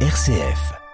RCF.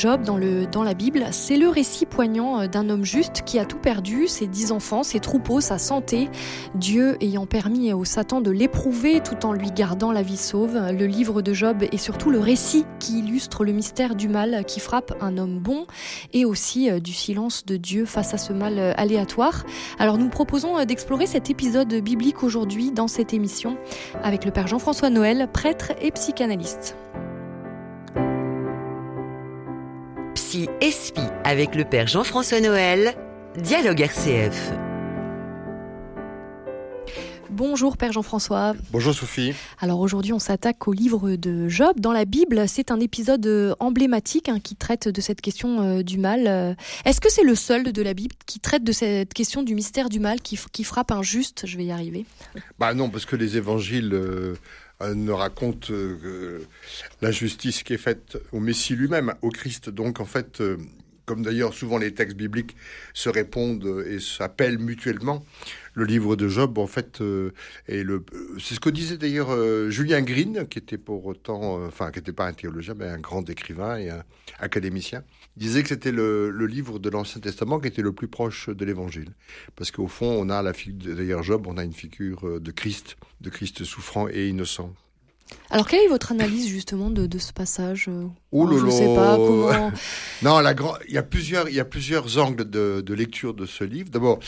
Job dans, le, la Bible, c'est le récit poignant euh, d'un homme juste qui a tout perdu, ses dix enfants, ses troupeaux, sa santé, Dieu ayant permis au Satan de l'éprouver tout en lui gardant la vie sauve. Le livre de Job est surtout le récit qui illustre le mystère du mal qui frappe un homme bon et aussi euh, du silence de Dieu face à ce mal euh, aléatoire. Alors nous proposons d'explorer cet épisode biblique aujourd'hui dans cette émission avec le Père Jean-François Noël, prêtre et psychanalyste. Psy Espi avec le Père Jean-François Noël, Dialogue RCF. Bonjour Père Jean-François. Bonjour Sophie. Alors aujourd'hui on s'attaque au livre de Job. Dans la Bible, c'est un épisode euh, emblématique hein, qui traite de cette question euh, du mal. Euh, est-ce que c'est le seul de la Bible qui traite de cette question du mystère du mal qui, qui frappe un juste Je vais y arriver. Bah non, parce que les évangiles... ne racontent la justice qui est faite au Messie lui-même, au Christ. Donc en fait, comme d'ailleurs souvent les textes bibliques se répondent et s'appellent mutuellement, le livre de Job, en fait, euh, le, c'est ce que disait d'ailleurs euh, Julien Green, qui était pour autant, euh, enfin, qui n'était pas un théologien, mais un grand écrivain et un académicien. Il disait que c'était le, le, livre de l'Ancien Testament qui était le plus proche de l'Évangile, parce qu'au fond, on a la figure, d'ailleurs Job, on a une figure de Christ, de Christ souffrant et innocent. Alors, quelle est votre analyse justement de, de ce passage Oh Je ne sais pas comment. Non, la il y a plusieurs, il y a plusieurs angles de, de lecture de ce livre. D'abord,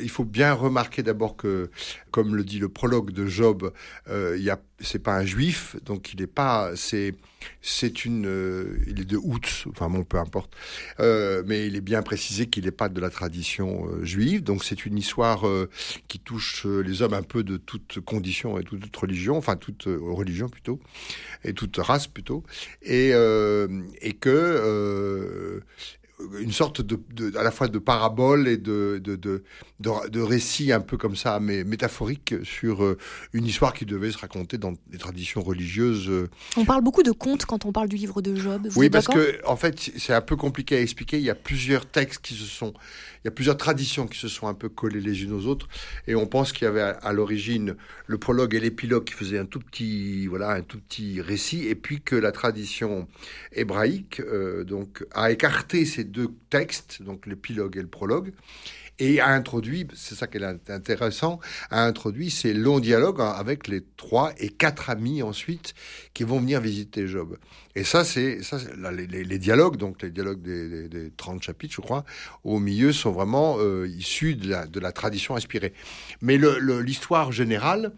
il faut bien remarquer d'abord que, comme le dit le prologue de Job, euh, il y a, c'est pas un juif, donc il n'est pas, c'est, c'est une, euh, il est de août, enfin bon, peu importe, euh, mais il est bien précisé qu'il n'est pas de la tradition euh, juive, donc c'est une histoire euh, qui touche les hommes un peu de toute condition et toute, religion, enfin toute religion plutôt, et toute race plutôt, et euh, et que euh, une sorte de, de, à la fois de parabole et de, de, de, de, récit un peu comme ça, mais métaphorique sur euh, une histoire qui devait se raconter dans des traditions religieuses. On parle beaucoup de contes quand on parle du livre de Job. Vous oui, parce que en fait, c'est un peu compliqué à expliquer. Il y a plusieurs textes qui se sont, il y a plusieurs traditions qui se sont un peu collées les unes aux autres, et on pense qu'il y avait à, l'origine le prologue et l'épilogue qui faisaient un tout petit, voilà, un tout petit récit, et puis que la tradition hébraïque euh, donc a écarté ces deux textes, donc l'épilogue et le prologue, et a introduit, c'est ça qui est intéressant, a introduit ces longs dialogues avec les trois et quatre amis ensuite qui vont venir visiter Job. Et ça, c'est ça, les, dialogues, donc les dialogues des, des, 30 chapitres, je crois, au milieu sont vraiment euh, issus de la tradition inspirée. Mais l'histoire générale,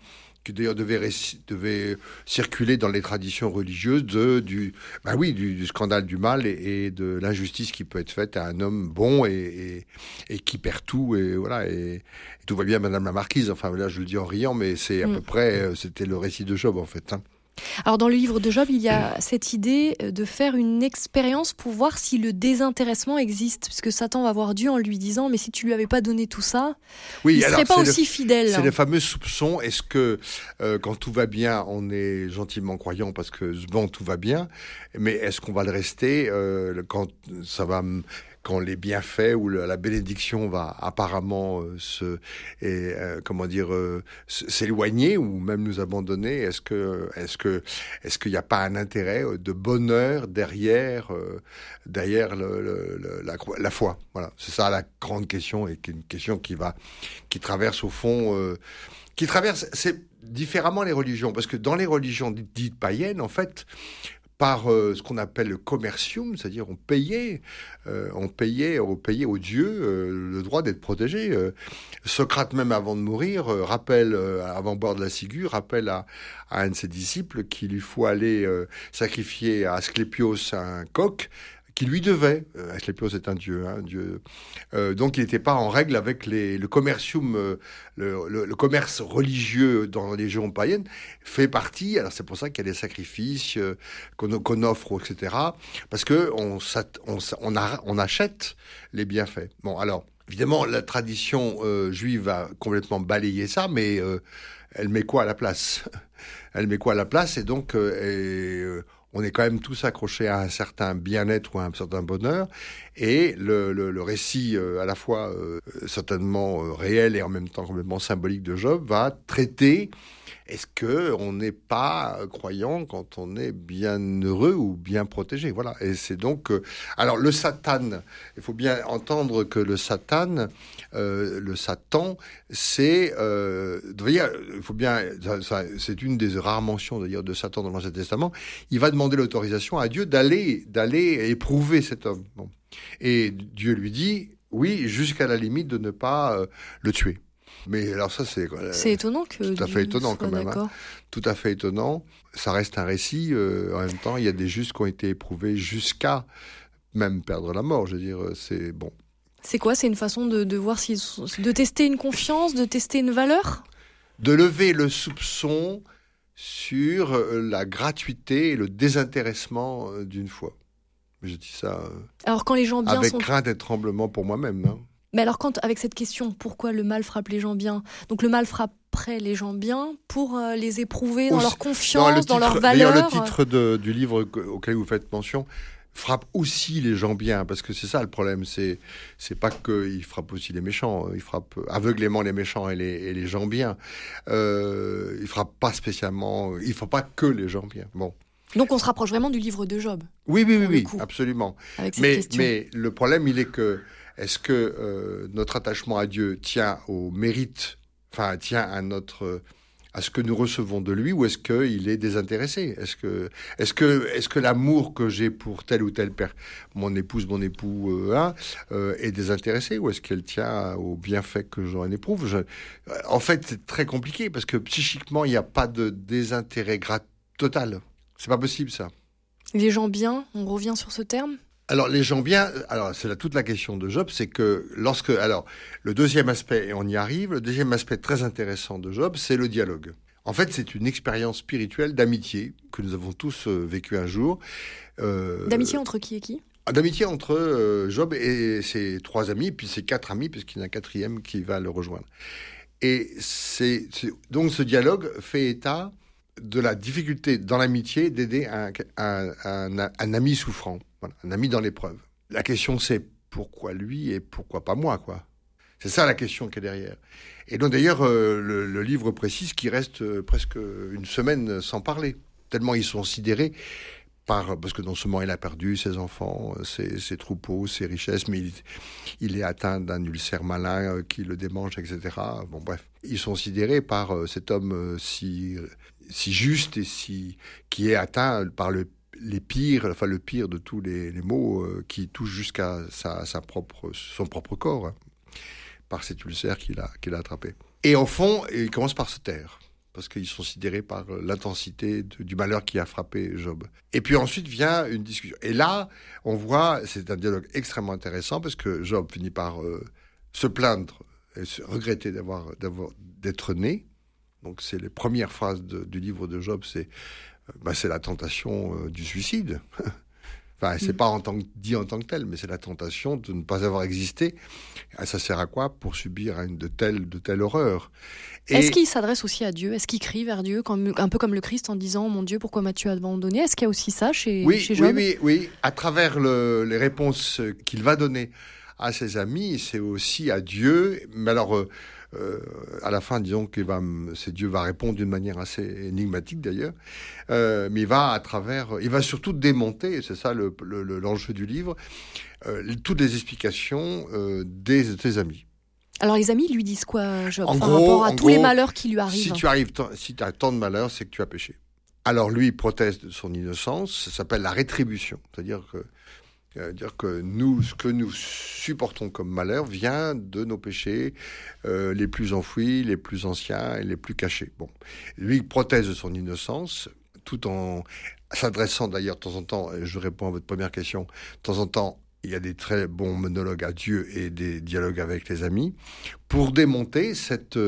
qui d'ailleurs devait, devait circuler dans les traditions religieuses de, du, bah oui, du, scandale du mal et, de l'injustice qui peut être faite à un homme bon et, et, qui perd tout et voilà et, tout va bien, Madame la Marquise. Enfin là, je le dis en riant, mais c'est à mm. peu près, euh, c'était le récit de Job en fait. Hein. Alors dans le livre de Job, il y a cette idée de faire une expérience pour voir si le désintéressement existe, puisque Satan va voir Dieu en lui disant mais si tu lui avais pas donné tout ça, il ne serait pas aussi fidèle. C'est le fameux soupçon. Est-ce que euh, quand tout va bien, on est gentiment croyant parce que bon tout va bien, mais est-ce qu'on va le rester euh, quand ça va quand les bienfaits ou la bénédiction va apparemment euh, se et, euh, comment dire euh, s'éloigner ou même nous abandonner est-ce que est-ce que est-ce qu'il n'y a pas un intérêt de bonheur derrière derrière le, la, la, foi? Voilà. C'est ça la grande question et une question qui va qui traverse au fond qui traverse c'est différemment les religions parce que dans les religions dites païennes en fait par euh, ce qu'on appelle le commercium, c'est-à-dire on payait, euh, on payait, on payait aux dieux euh, le droit d'être protégé. Socrate même avant de mourir rappelle, avant de boire de la ciguë, rappelle à, à un de ses disciples qu'il lui faut aller sacrifier à Asclépios un coq qui lui devait. Euh, Asclepios est un dieu, hein, dieu. Euh, donc il n'était pas en règle avec les, le commercium, euh, le, le, commerce religieux dans les religions païennes fait partie. Alors c'est pour ça qu'il y a des sacrifices euh, qu'on offre, etc. Parce que on, on, on, a, on achète les bienfaits. Bon, alors évidemment la tradition juive a complètement balayé ça, mais elle met quoi à la place? Elle met quoi à la place Et donc et, on est quand même tous accrochés à un certain bien-être ou à un certain bonheur. Et le, récit, euh, à la fois euh, certainement euh, réel et en même temps complètement symbolique de Job, va traiter est-ce que on n'est pas croyant quand on est bien heureux ou bien protégé? Voilà. Et c'est donc alors le Satan. Il faut bien entendre que le Satan, le Satan, c'est euh, il faut bien, c'est une des rares mentions d'ailleurs de Satan dans l'Ancien Testament. Il va demander l'autorisation à Dieu d'aller d'aller éprouver cet homme. Et Dieu lui dit oui, jusqu'à la limite de ne pas euh, le tuer. Mais alors ça, c'est... C'est étonnant que... Tout à fait étonnant quand même. Hein. Tout à fait étonnant. Ça reste un récit. Euh, en même temps, il y a des justes qui ont été éprouvés jusqu'à même perdre la mort. Je veux dire, c'est bon. C'est quoi? C'est une façon de, de voir si... de tester une confiance, de tester une valeur? De lever le soupçon sur euh, la gratuité et le désintéressement d'une foi. Je dis ça. Euh, alors quand les gens bien avec crainte et tremblement pour moi-même. Hein. Mais alors quand avec cette question, pourquoi le mal frappe les gens bien? Donc le mal frapperait les gens bien pour euh, les éprouver dans leur confiance, dans leur valeur. le titre du livre auquel vous faites mention frappe aussi les gens bien parce que c'est ça le problème c'est c'est pas que il frappe aussi les méchants il frappe aveuglément les méchants et les, et les gens bien euh, il frappe pas spécialement il faut pas que les gens bien bon donc on se rapproche vraiment du livre de Job. Oui, oui, oui, oui absolument. mais, mais le problème, il est que est-ce que euh, notre attachement à Dieu tient au mérite, enfin tient à notre à ce que nous recevons de lui, ou est-ce qu'il est désintéressé? Est-ce que est-ce que est-ce que l'amour que j'ai pour tel ou tel père, mon épouse, mon époux, euh, hein, euh, est désintéressé, ou est-ce qu'elle tient au bienfait que j'en éprouve? Je... En fait, c'est très compliqué parce que psychiquement, il n'y a pas de désintérêt total. C'est pas possible ça. Les gens bien, on revient sur ce terme? Alors les gens bien, alors c'est là toute la question de Job, c'est que lorsque, alors le deuxième aspect, et on y arrive, le deuxième aspect très intéressant de Job, c'est le dialogue. En fait, c'est une expérience spirituelle d'amitié que nous avons tous euh, vécu un jour. Euh, d'amitié entre qui et qui? Ah, D'amitié entre euh, Job et ses trois amis, puis ses quatre amis, puisqu'il y en a un quatrième qui va le rejoindre. Et c'est donc ce dialogue fait état de la difficulté dans l'amitié d'aider un, un, ami souffrant, un ami dans l'épreuve. La question c'est pourquoi lui et pourquoi pas moi, quoi. C'est ça la question qui est derrière. Et donc d'ailleurs, euh, le, livre précise qu'il reste euh, presque une semaine sans parler, tellement ils sont sidérés par, parce que non seulement il a perdu ses enfants, ses, troupeaux, ses richesses, mais il, est atteint d'un ulcère malin euh, qui le démange, etc. Bon bref, ils sont sidérés par cet homme si si juste et si qui est atteint par le les pires, enfin le pire de tous les, maux euh, qui touchent jusqu'à sa, sa, propre, son propre corps, hein, par cet ulcère qu'il a, qu'il a attrapé. Et au fond, il commence par se taire, parce qu'ils sont sidérés par l'intensité du malheur qui a frappé Job. Et puis ensuite vient une discussion. Et là, on voit, c'est un dialogue extrêmement intéressant, parce que Job finit par euh, se plaindre et se regretter d'avoir, d'être né, donc c'est les premières phrases du livre de Job, c'est bah, c'est la tentation euh, du suicide. enfin, c'est mm. pas en tant que, dit en tant que tel, mais c'est la tentation de ne pas avoir existé. Ah, ça sert à quoi? Pour subir une de telles de telle. Est-ce qu'il s'adresse aussi à Dieu? Est-ce qu'il crie vers Dieu, comme, un peu comme le Christ en disant Mon Dieu, pourquoi m'as-tu abandonné Est-ce qu'il y a aussi ça chez, oui, chez Job? Oui, oui, oui. À travers le, les réponses qu'il va donner à ses amis, c'est aussi à Dieu. Mais alors, euh, euh, à la fin, disons que va, c'est Dieu va répondre d'une manière assez énigmatique d'ailleurs, euh, mais il va à travers, il va surtout démonter, et c'est ça le, l'enjeu du livre, euh, toutes les explications des, tes amis. Alors les amis lui disent quoi, Job, en par rapport à tous les malheurs qui lui arrivent Si tu arrives, si tu as tant de malheurs, c'est que tu as péché. Alors lui il proteste de son innocence, ça s'appelle la rétribution, c'est-à-dire que euh, dire que nous, ce que nous supportons comme malheur vient de nos péchés euh, les plus enfouis, les plus anciens et les plus cachés. Bon, lui il protège son innocence, tout en s'adressant d'ailleurs de temps en temps, je réponds à votre première question, de temps en temps il y a des très bons monologues à Dieu et des dialogues avec les amis, pour démonter cette,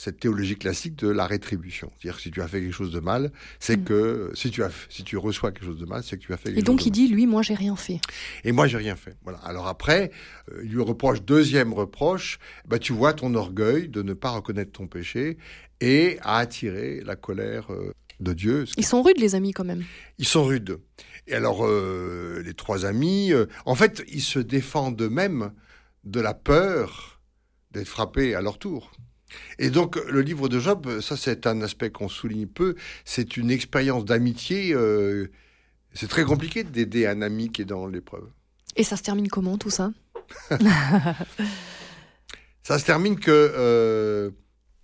cette théologie classique de la rétribution. C'est-à-dire que si tu as fait quelque chose de mal, c'est mm. que si tu as si tu reçois quelque chose de mal, c'est que tu as fait quelque chose de mal. Et donc il dit lui moi j'ai rien fait. Et moi j'ai rien fait. Voilà. Alors après, euh, il lui reproche deuxième reproche, bah tu vois ton orgueil de ne pas reconnaître ton péché et à attirer la colère euh, de Dieu. Ils sont rudes, les amis, quand même. Ils sont rudes. Et alors, euh, les trois amis, euh, en fait, ils se défendent eux-mêmes de la peur d'être frappés à leur tour. Et donc, le livre de Job, ça c'est un aspect qu'on souligne peu, c'est une expérience d'amitié. Euh, c'est très compliqué d'aider un ami qui est dans l'épreuve. Et ça se termine comment tout ça? Ça se termine que euh,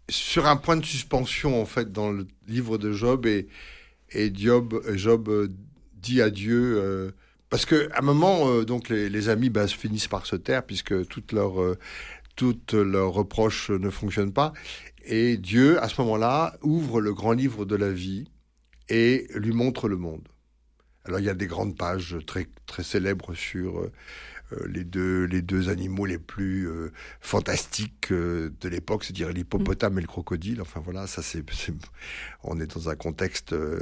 sur un point de suspension en fait dans le livre de Job et, et Job, Job euh, dit à Dieu euh, parce que à un moment euh, donc les, les amis bah, finissent par se taire puisque toutes leurs euh, toutes leurs reproches ne fonctionnent pas et Dieu à ce moment-là ouvre le grand livre de la vie et lui montre le monde. Alors il y a des grandes pages très très célèbres sur euh, les deux les deux animaux les plus euh, fantastiques euh, de l'époque, c'est-à-dire l'hippopotame et le crocodile. Enfin voilà, ça c'est on est dans un contexte euh,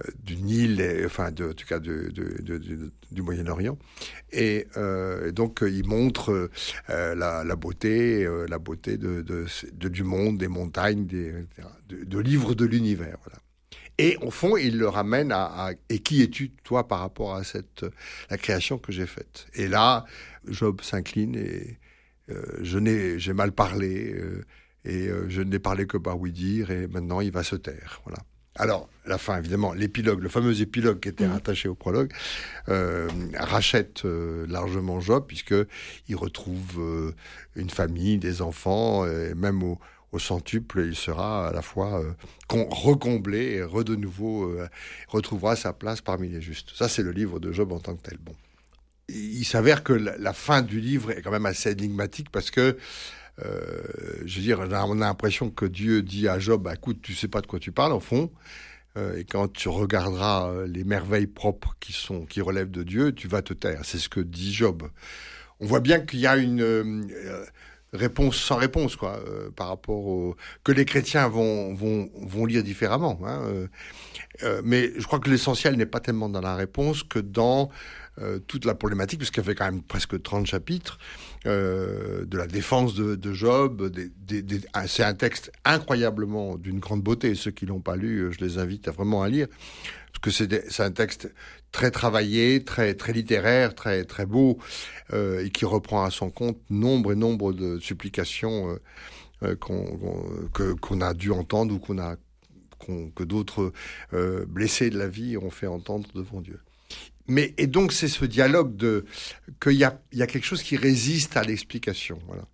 euh, du Nil, et, enfin de, en tout cas de, de- de- de- du Moyen-Orient. Et euh, donc euh, il montre euh, la, la beauté, euh, la beauté de, du monde, des montagnes, des, de, de livres de l'univers. Voilà. Et au fond, il le ramène à, à- et qui es-tu toi par rapport à cette la création que j'ai faite? Et là, Job s'incline et euh, je n'ai j'ai mal parlé euh, et euh, je n'ai parlé que par oui dire et maintenant il va se taire. Voilà. Alors la fin évidemment, l'épilogue, le fameux épilogue qui était Mhm. rattaché au prologue, euh, rachète euh, largement Job puisque il retrouve euh, une famille, des enfants, et même au, au centuple, il sera à la fois euh, recomblé et re de nouveau euh, retrouvera sa place parmi les justes. Ça, c'est le livre de Job en tant que tel. Bon, il s'avère que la, fin du livre est quand même assez énigmatique parce que, euh, je veux dire, on a, on a l'impression que Dieu dit à Job, bah, écoute, tu sais pas de quoi tu parles, au fond. Et quand tu regarderas les merveilles propres qui sont qui relèvent de Dieu, tu vas te taire. C'est ce que dit Job. On voit bien qu'il y a une réponse sans réponse, quoi, euh, par rapport au que les chrétiens vont lire différemment. Hein, euh, euh, mais je crois que l'essentiel n'est pas tellement dans la réponse que dans euh, toute la problématique, puisqu'elle fait quand même presque 30 chapitres, euh, de la défense de, Job. C'est un texte incroyablement d'une grande beauté. Ceux qui l'ont pas lu, euh, je les invite vraiment à lire, parce que c'est, un texte très travaillé, très très littéraire, très très beau, et qui reprend à son compte nombre et nombre de supplications qu'on, a dû entendre ou que d'autres blessés de la vie ont fait entendre devant Dieu. Mais et donc c'est ce dialogue de qu'il y a il y a quelque chose qui résiste à l'explication. Voilà.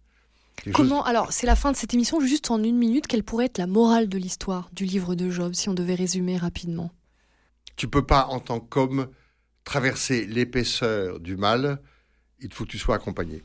Quelque chose- Comment Alors, c'est la fin de cette émission. Juste en une minute, quelle pourrait être la morale de l'histoire du livre de Job, si on devait résumer rapidement? Tu peux pas en tant qu'homme traverser l'épaisseur du mal. Il faut que tu sois accompagné.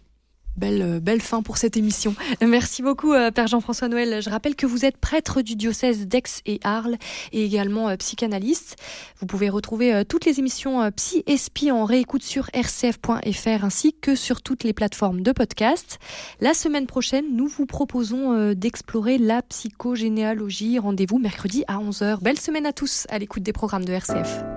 Belle, euh, belle fin pour cette émission. Merci beaucoup, euh, Père Jean-François Noël. Je rappelle que vous êtes prêtre du diocèse d'Aix et Arles et également euh, psychanalyste. Vous pouvez retrouver toutes les émissions Psy et en réécoute sur rcf.fr ainsi que sur toutes les plateformes de podcast. La semaine prochaine, nous vous proposons d'explorer la psychogénéalogie. Rendez-vous mercredi à 11h. Belle semaine à tous à l'écoute des programmes de RCF.